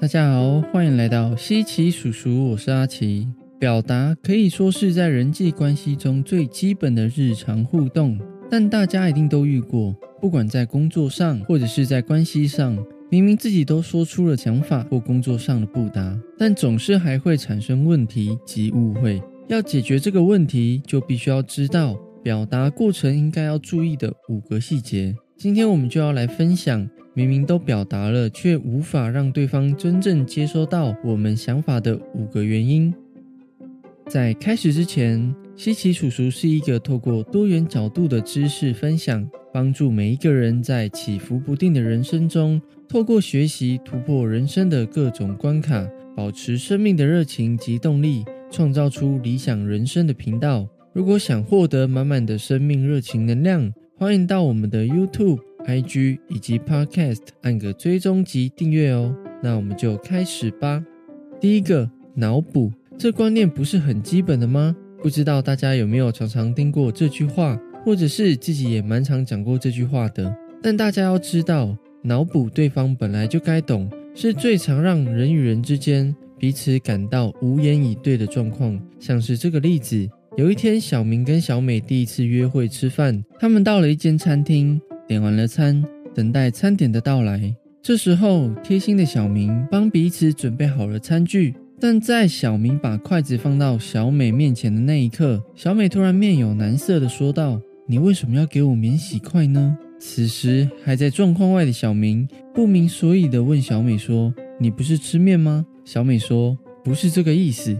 大家好，欢迎来到西奇叔叔，我是阿奇。表达可以说是在人际关系中最基本的日常互动，但大家一定都遇过，不管在工作上或者是在关系上，明明自己都说出了想法或工作上的不达，但总是还会产生问题及误会。要解决这个问题，就必须要知道表达过程应该要注意的五个细节。今天我们就要来分享。明明都表达了，却无法让对方真正接收到我们想法的五个原因。在开始之前，西奇叔叔是一个透过多元角度的知识分享，帮助每一个人在起伏不定的人生中，透过学习突破人生的各种关卡，保持生命的热情及动力，创造出理想人生的频道。如果想获得满满的生命热情能量，欢迎到我们的 YouTube。IG 以及 Podcast 按个追踪及订阅哦。那我们就开始吧。第一个，脑补，这观念不是很基本的吗？不知道大家有没有常常听过这句话，或者是自己也蛮常讲过这句话的。但大家要知道，脑补对方本来就该懂，是最常让人与人之间彼此感到无言以对的状况。像是这个例子，有一天小明跟小美第一次约会吃饭，他们到了一间餐厅。点完了餐，等待餐点的到来。这时候，贴心的小明帮彼此准备好了餐具。但在小明把筷子放到小美面前的那一刻，小美突然面有难色的说道：“你为什么要给我免洗筷呢？”此时还在状况外的小明不明所以的问小美说：“你不是吃面吗？”小美说：“不是这个意思。”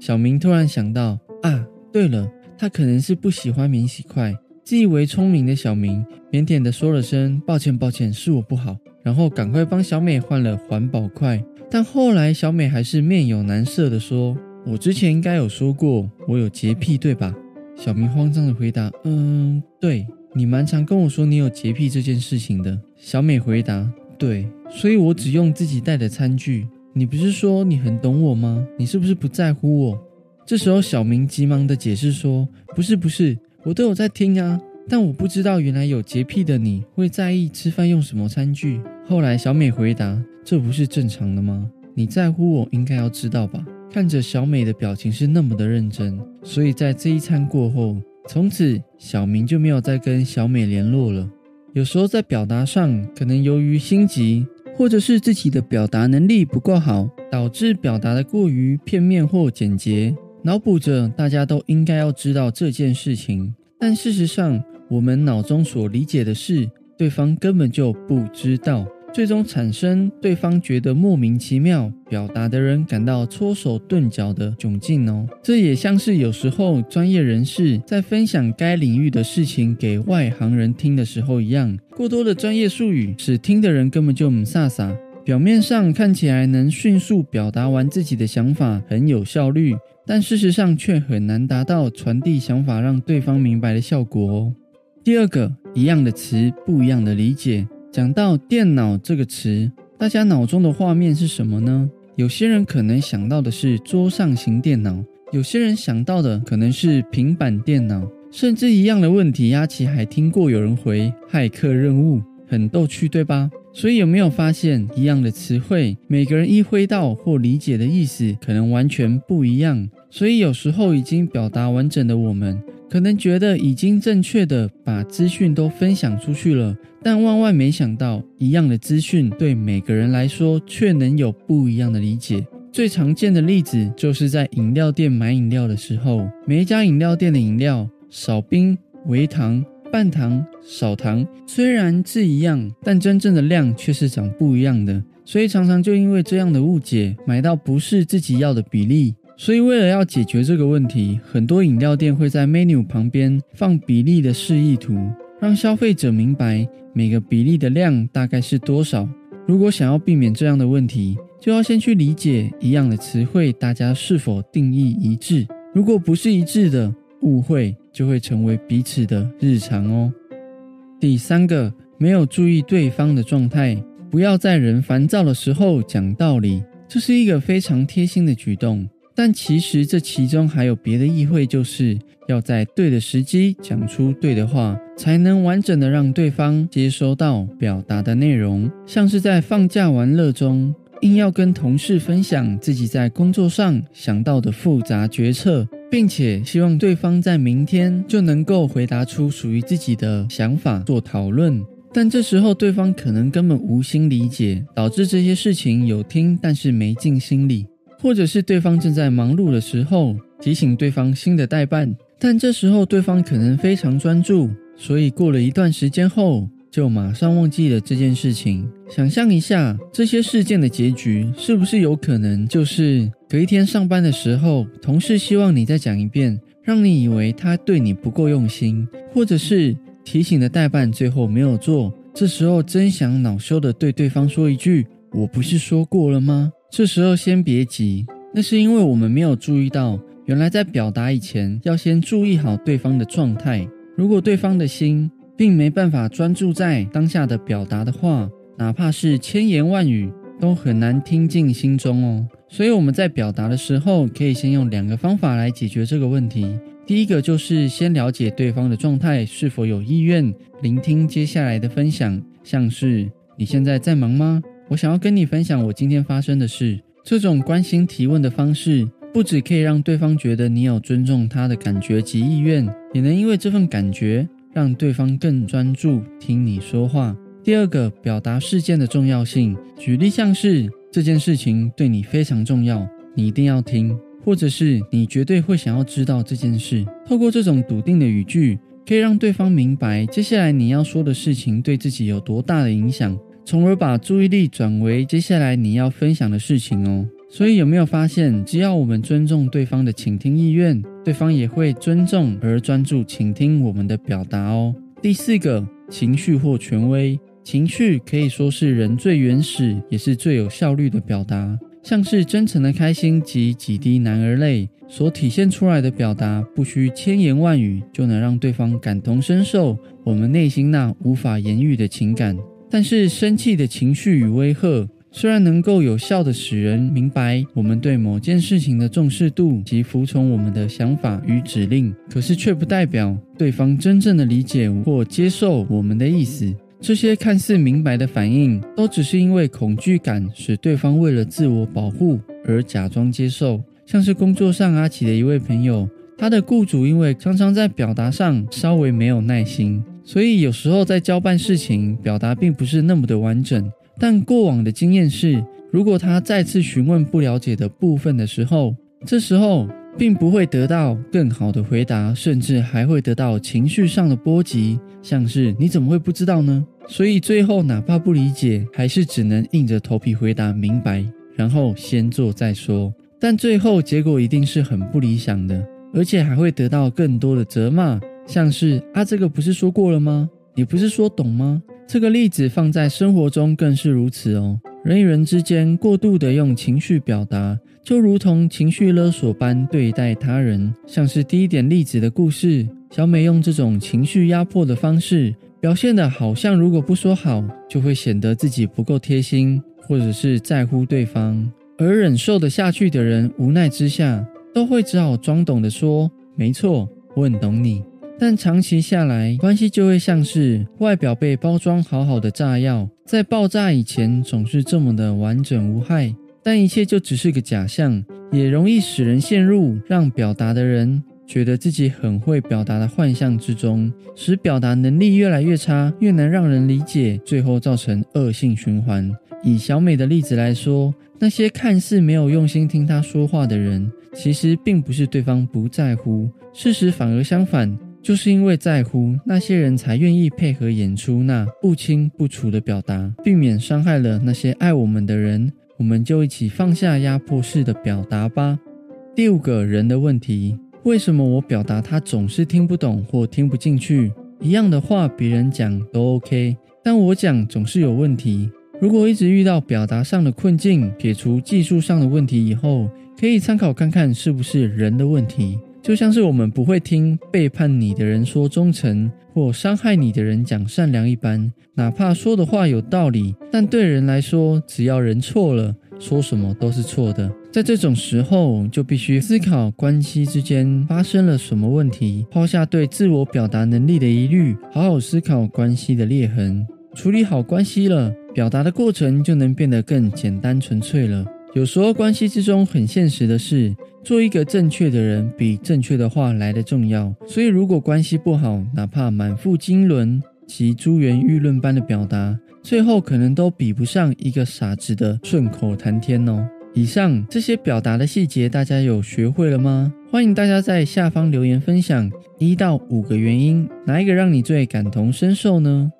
小明突然想到：“啊，对了，他可能是不喜欢免洗筷。”自以为聪明的小明腼腆的说了声“抱歉，抱歉，是我不好”，然后赶快帮小美换了环保筷。但后来小美还是面有难色的说：“我之前应该有说过我有洁癖，对吧？”小明慌张的回答：“嗯，对，你蛮常跟我说你有洁癖这件事情的。”小美回答：“对，所以我只用自己带的餐具。你不是说你很懂我吗？你是不是不在乎我？”这时候小明急忙的解释说：“不是，不是。”我都有在听啊，但我不知道原来有洁癖的你会在意吃饭用什么餐具。后来小美回答：“这不是正常的吗？你在乎我，应该要知道吧？”看着小美的表情是那么的认真，所以在这一餐过后，从此小明就没有再跟小美联络了。有时候在表达上，可能由于心急，或者是自己的表达能力不够好，导致表达的过于片面或简洁。脑补着，大家都应该要知道这件事情，但事实上，我们脑中所理解的事，对方根本就不知道，最终产生对方觉得莫名其妙，表达的人感到搓手顿脚的窘境哦。这也像是有时候专业人士在分享该领域的事情给外行人听的时候一样，过多的专业术语使听的人根本就唔飒飒，表面上看起来能迅速表达完自己的想法，很有效率。但事实上却很难达到传递想法让对方明白的效果哦。第二个，一样的词，不一样的理解。讲到电脑这个词，大家脑中的画面是什么呢？有些人可能想到的是桌上型电脑，有些人想到的可能是平板电脑，甚至一样的问题，阿奇还听过有人回骇客任务，很逗趣，对吧？所以有没有发现，一样的词汇，每个人一挥到或理解的意思可能完全不一样。所以有时候已经表达完整的我们，可能觉得已经正确的把资讯都分享出去了，但万万没想到，一样的资讯对每个人来说却能有不一样的理解。最常见的例子就是在饮料店买饮料的时候，每一家饮料店的饮料少冰、微糖。半糖、少糖虽然字一样，但真正的量却是长不一样的，所以常常就因为这样的误解，买到不是自己要的比例。所以为了要解决这个问题，很多饮料店会在 menu 旁边放比例的示意图，让消费者明白每个比例的量大概是多少。如果想要避免这样的问题，就要先去理解一样的词汇，大家是否定义一致。如果不是一致的，误会就会成为彼此的日常哦。第三个，没有注意对方的状态，不要在人烦躁的时候讲道理，这是一个非常贴心的举动。但其实这其中还有别的意会，就是要在对的时机讲出对的话，才能完整的让对方接收到表达的内容。像是在放假玩乐中。硬要跟同事分享自己在工作上想到的复杂决策，并且希望对方在明天就能够回答出属于自己的想法做讨论。但这时候对方可能根本无心理解，导致这些事情有听但是没进心里，或者是对方正在忙碌的时候提醒对方新的代办，但这时候对方可能非常专注，所以过了一段时间后。就马上忘记了这件事情。想象一下，这些事件的结局是不是有可能就是隔一天上班的时候，同事希望你再讲一遍，让你以为他对你不够用心，或者是提醒的代办最后没有做，这时候真想恼羞的对对方说一句：“我不是说过了吗？”这时候先别急，那是因为我们没有注意到，原来在表达以前要先注意好对方的状态。如果对方的心。并没办法专注在当下的表达的话，哪怕是千言万语，都很难听进心中哦。所以我们在表达的时候，可以先用两个方法来解决这个问题。第一个就是先了解对方的状态是否有意愿聆听接下来的分享，像是你现在在忙吗？我想要跟你分享我今天发生的事。这种关心提问的方式，不只可以让对方觉得你有尊重他的感觉及意愿，也能因为这份感觉。让对方更专注听你说话。第二个，表达事件的重要性。举例像是这件事情对你非常重要，你一定要听，或者是你绝对会想要知道这件事。透过这种笃定的语句，可以让对方明白接下来你要说的事情对自己有多大的影响，从而把注意力转为接下来你要分享的事情哦。所以有没有发现，只要我们尊重对方的倾听意愿，对方也会尊重而专注倾听我们的表达哦。第四个，情绪或权威，情绪可以说是人最原始也是最有效率的表达，像是真诚的开心及几滴男儿泪所体现出来的表达，不需千言万语就能让对方感同身受我们内心那无法言喻的情感。但是生气的情绪与威吓。虽然能够有效的使人明白我们对某件事情的重视度及服从我们的想法与指令，可是却不代表对方真正的理解或接受我们的意思。这些看似明白的反应，都只是因为恐惧感使对方为了自我保护而假装接受。像是工作上阿奇的一位朋友，他的雇主因为常常在表达上稍微没有耐心，所以有时候在交办事情表达并不是那么的完整。但过往的经验是，如果他再次询问不了解的部分的时候，这时候并不会得到更好的回答，甚至还会得到情绪上的波及，像是你怎么会不知道呢？所以最后哪怕不理解，还是只能硬着头皮回答明白，然后先做再说。但最后结果一定是很不理想的，而且还会得到更多的责骂，像是啊，这个不是说过了吗？你不是说懂吗？这个例子放在生活中更是如此哦。人与人之间过度的用情绪表达，就如同情绪勒索般对待他人。像是第一点例子的故事，小美用这种情绪压迫的方式，表现的好像如果不说好，就会显得自己不够贴心，或者是在乎对方。而忍受的下去的人，无奈之下，都会只好装懂的说：“没错，我很懂你。”但长期下来，关系就会像是外表被包装好好的炸药，在爆炸以前总是这么的完整无害，但一切就只是个假象，也容易使人陷入让表达的人觉得自己很会表达的幻象之中，使表达能力越来越差，越难让人理解，最后造成恶性循环。以小美的例子来说，那些看似没有用心听她说话的人，其实并不是对方不在乎，事实反而相反。就是因为在乎那些人才愿意配合演出那不清不楚的表达，避免伤害了那些爱我们的人。我们就一起放下压迫式的表达吧。第五个人的问题：为什么我表达他总是听不懂或听不进去？一样的话别人讲都 OK，但我讲总是有问题。如果一直遇到表达上的困境，撇除技术上的问题以后，可以参考看看是不是人的问题。就像是我们不会听背叛你的人说忠诚，或伤害你的人讲善良一般，哪怕说的话有道理，但对人来说，只要人错了，说什么都是错的。在这种时候，就必须思考关系之间发生了什么问题，抛下对自我表达能力的疑虑，好好思考关系的裂痕。处理好关系了，表达的过程就能变得更简单纯粹了。有时候关系之中很现实的是，做一个正确的人比正确的话来的重要。所以如果关系不好，哪怕满腹经纶及珠圆玉润般的表达，最后可能都比不上一个傻子的顺口谈天哦。以上这些表达的细节，大家有学会了吗？欢迎大家在下方留言分享一到五个原因，哪一个让你最感同身受呢？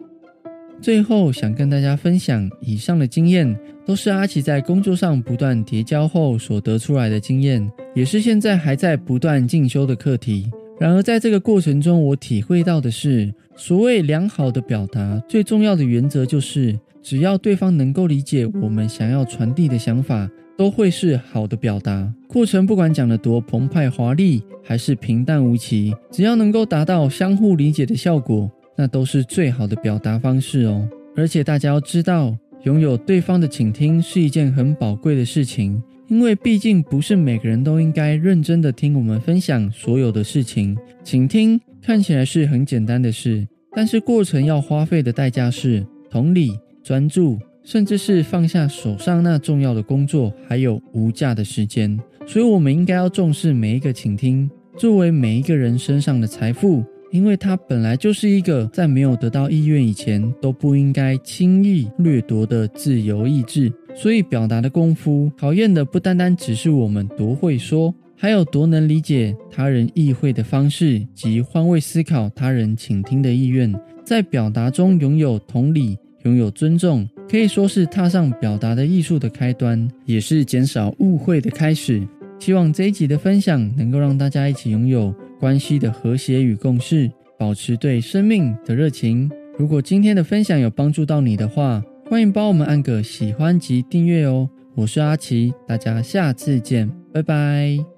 最后想跟大家分享，以上的经验都是阿奇在工作上不断叠交后所得出来的经验，也是现在还在不断进修的课题。然而在这个过程中，我体会到的是，所谓良好的表达，最重要的原则就是，只要对方能够理解我们想要传递的想法。都会是好的表达过程，不管讲得多澎湃华丽，还是平淡无奇，只要能够达到相互理解的效果，那都是最好的表达方式哦。而且大家要知道，拥有对方的倾听是一件很宝贵的事情，因为毕竟不是每个人都应该认真的听我们分享所有的事情。倾听看起来是很简单的事，但是过程要花费的代价是同理、专注。甚至是放下手上那重要的工作，还有无价的时间，所以我们应该要重视每一个倾听，作为每一个人身上的财富，因为它本来就是一个在没有得到意愿以前都不应该轻易掠夺的自由意志。所以表达的功夫，考验的不单单只是我们多会说，还有多能理解他人意会的方式及换位思考他人倾听的意愿，在表达中拥有同理。拥有尊重，可以说是踏上表达的艺术的开端，也是减少误会的开始。希望这一集的分享能够让大家一起拥有关系的和谐与共事，保持对生命的热情。如果今天的分享有帮助到你的话，欢迎帮我们按个喜欢及订阅哦。我是阿奇，大家下次见，拜拜。